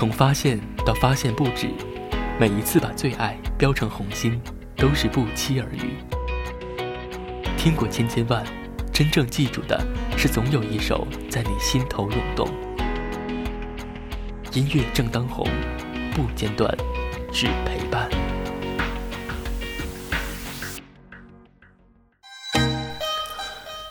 从发现到发现不止，每一次把最爱标成红心，都是不期而遇。听过千千万，真正记住的是总有一首在你心头涌动。音乐正当红，不间断，只陪伴。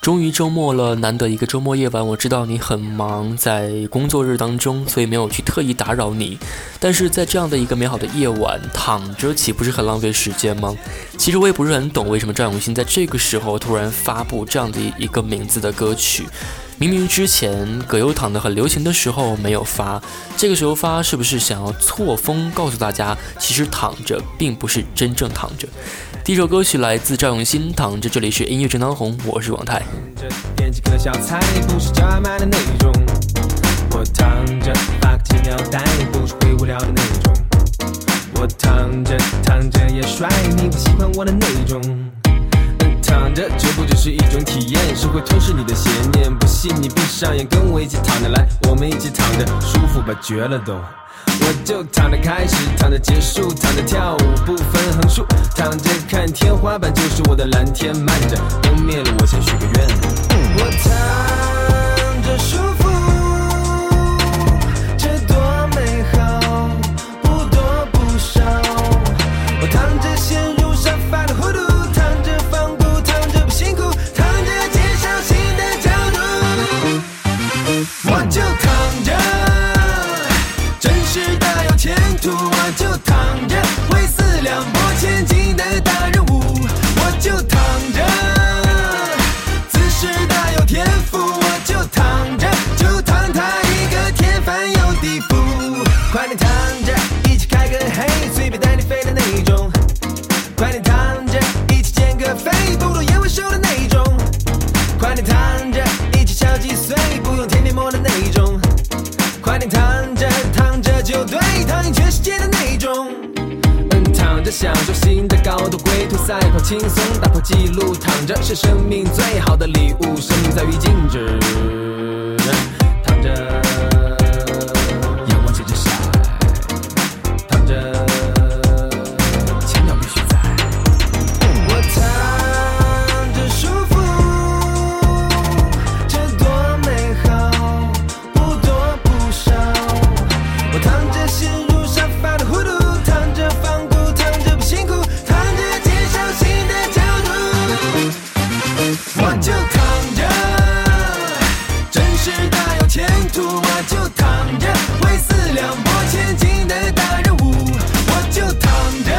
终于周末了，难得一个周末夜晚。我知道你很忙，在工作日当中，所以没有去特意打扰你。但是在这样的一个美好的夜晚，躺着岂不是很浪费时间吗？其实我也不是很懂，为什么赵永新在这个时候突然发布这样的一个名字的歌曲。明明之前葛优躺的很流行的时候没有发，这个时候发是不是想要错峰告诉大家，其实躺着并不是真正躺着？第一首歌曲来自赵永新，《躺着》，这里是音乐正当红，我是王泰。我躺着，发个轻尿袋，不是会无聊的那种。我躺着，躺着也帅，你不喜欢我的那种。躺着，这不只是一种体验，是会吞噬你的邪念。不信你闭上眼，跟我一起躺着来，我们一起躺着，舒服吧，绝了都。我就躺着开始，躺着结束，躺着跳舞不分横竖，躺着看天花板就是我的蓝天。慢着，灯灭了，我先许个愿。我躺着舒服。享受新的高度，龟兔赛跑，轻松打破记录，躺着是生命最好的礼物，生命在于静止。躺着图，我就躺着，为四两拨千斤的大人物，我就躺着，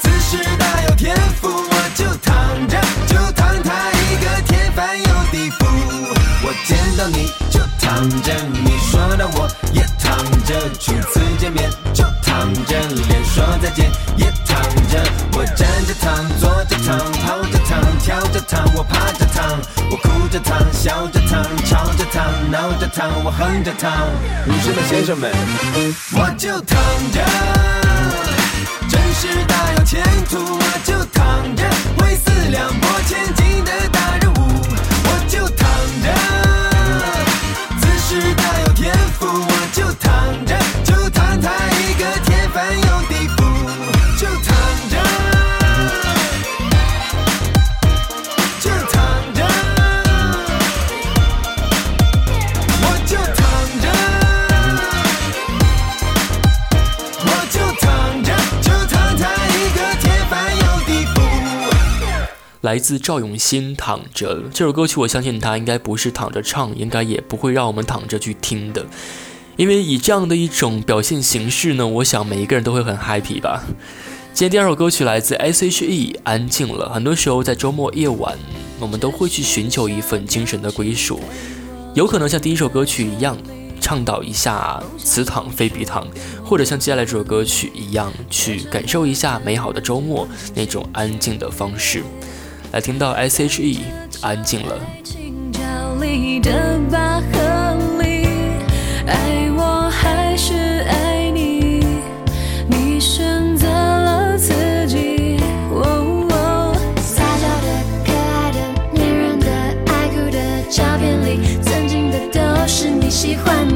姿势大有天赋，我就躺着，就躺他一个天翻又地覆。我见到你就躺着，你说的我也躺着，初次见面就躺着，连说再见也躺着。我站着躺，坐着躺，跑着躺，跳着躺，我趴着躺，我哭着躺，笑着躺。哼着躺，女士们、先生们，我就躺着，真是大有前途。我就躺着，为四两拨千斤的大人物。我就躺着，姿势大有天赋。我就躺着，来自赵永新《躺着》这首歌曲，我相信他应该不是躺着唱，应该也不会让我们躺着去听的，因为以这样的一种表现形式呢，我想每一个人都会很 happy 吧。今天第二首歌曲来自 S.H.E，《安静了》。很多时候在周末夜晚，我们都会去寻求一份精神的归属，有可能像第一首歌曲一样，倡导一下此躺非彼躺，或者像接下来这首歌曲一样，去感受一下美好的周末那种安静的方式。来听到 S.H.E 安静了。爱我还是爱你？你选择了自己。撒娇的、可爱的、黏人的、爱哭的照片里，曾经的都是你喜欢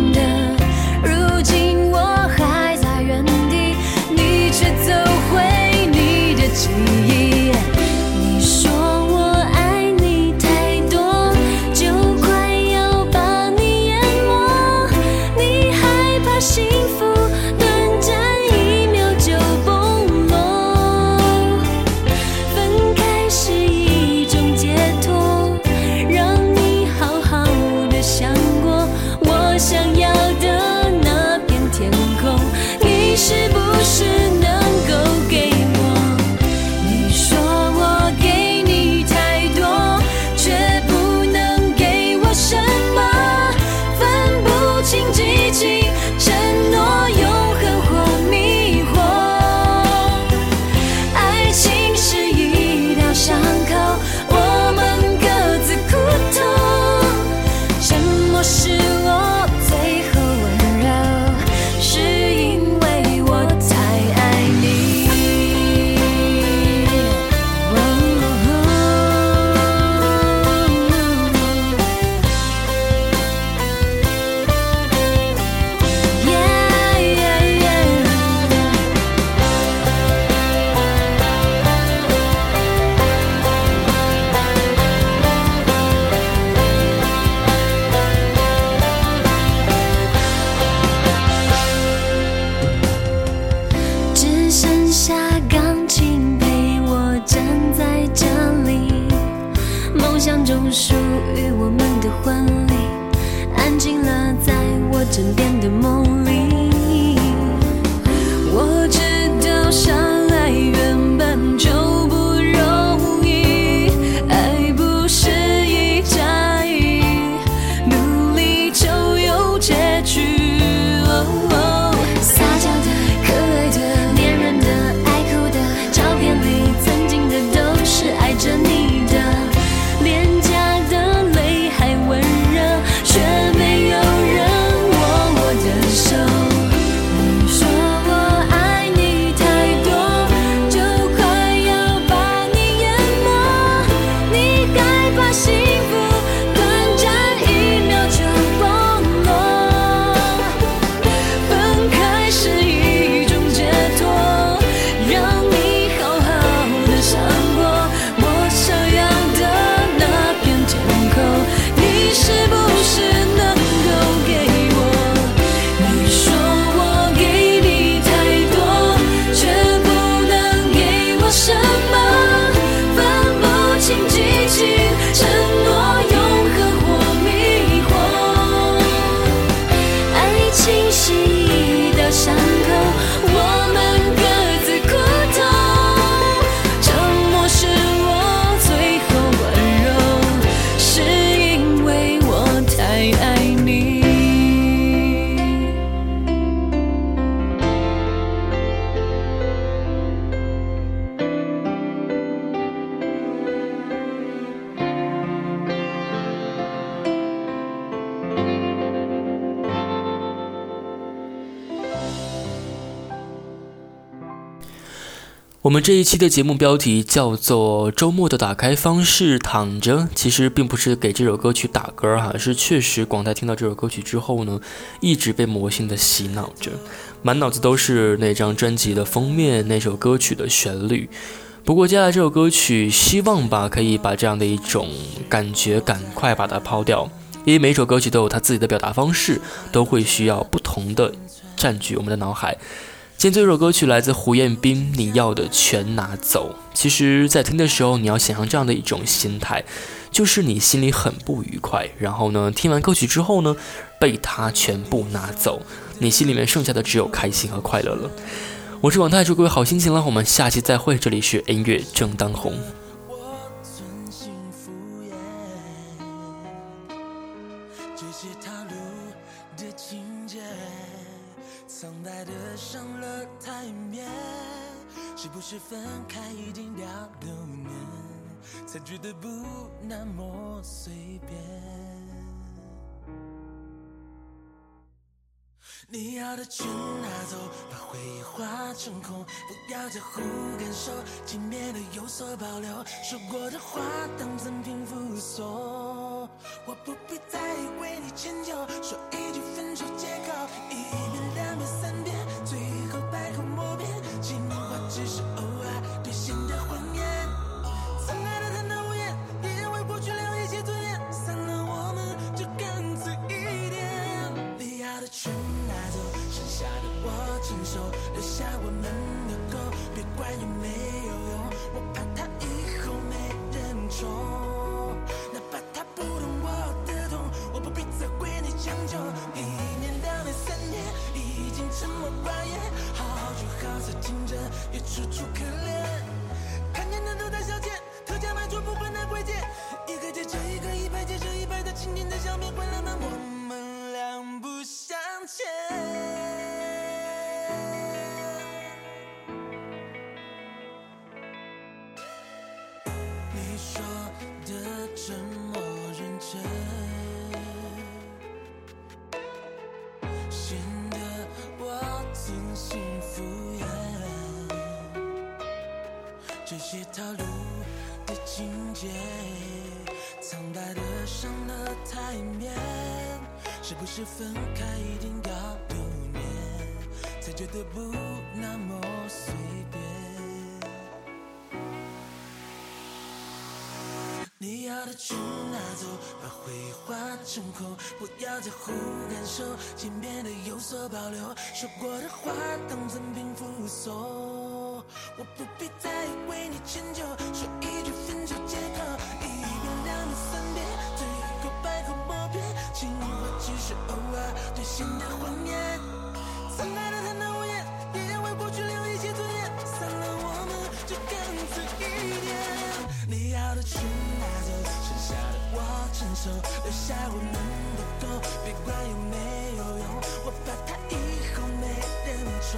我们这一期的节目标题叫做《周末的打开方式躺着》，其实并不是给这首歌曲打歌哈，是确实广大听到这首歌曲之后呢，一直被魔性的洗脑着，满脑子都是那张专辑的封面、那首歌曲的旋律。不过接下来这首歌曲，希望吧可以把这样的一种感觉赶快把它抛掉，因为每首歌曲都有它自己的表达方式，都会需要不同的占据我们的脑海。今天这首歌曲来自胡彦斌，你要的全拿走。其实，在听的时候，你要想象这样的一种心态，就是你心里很不愉快，然后呢，听完歌曲之后呢，被他全部拿走，你心里面剩下的只有开心和快乐了。我是广泰，祝各位好心情了，我们下期再会。这里是音乐正当红。是分开已经两六年，才觉得不那么随便。你要的全拿走，把回忆化成空，不要在乎感受，体面的有所保留。说过的话当赠品附送，我不必再为你迁就，说一句分手借口，一遍这些套路的情节苍白的上了台面是不是分开一定要留年才觉得不那么随便。你要的全拿走把回忆化成空不要在乎感受见面的有所保留说过的话当赠品附送我不必再为你迁就，说一句分手借口，一遍两遍三遍，最后百口莫辩，情话只是偶尔兑现的谎言。曾爱的坦荡无言，也要为过去留一些尊严。散了我们就干脆一点。你要的去拿走，剩下的我承受，留下我们的狗，别管有没有用，我怕它以后没人宠，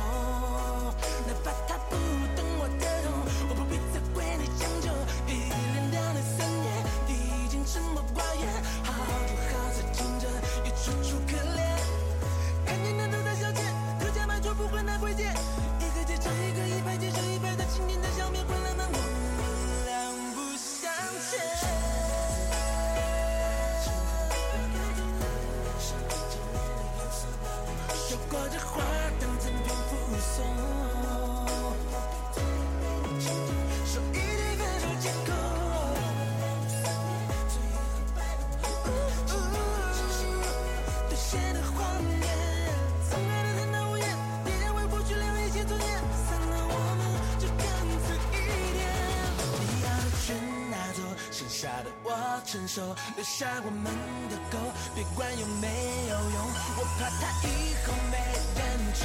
走，剩下的我承受，留下我们的狗，别管有没有用，我怕它以后没人宠，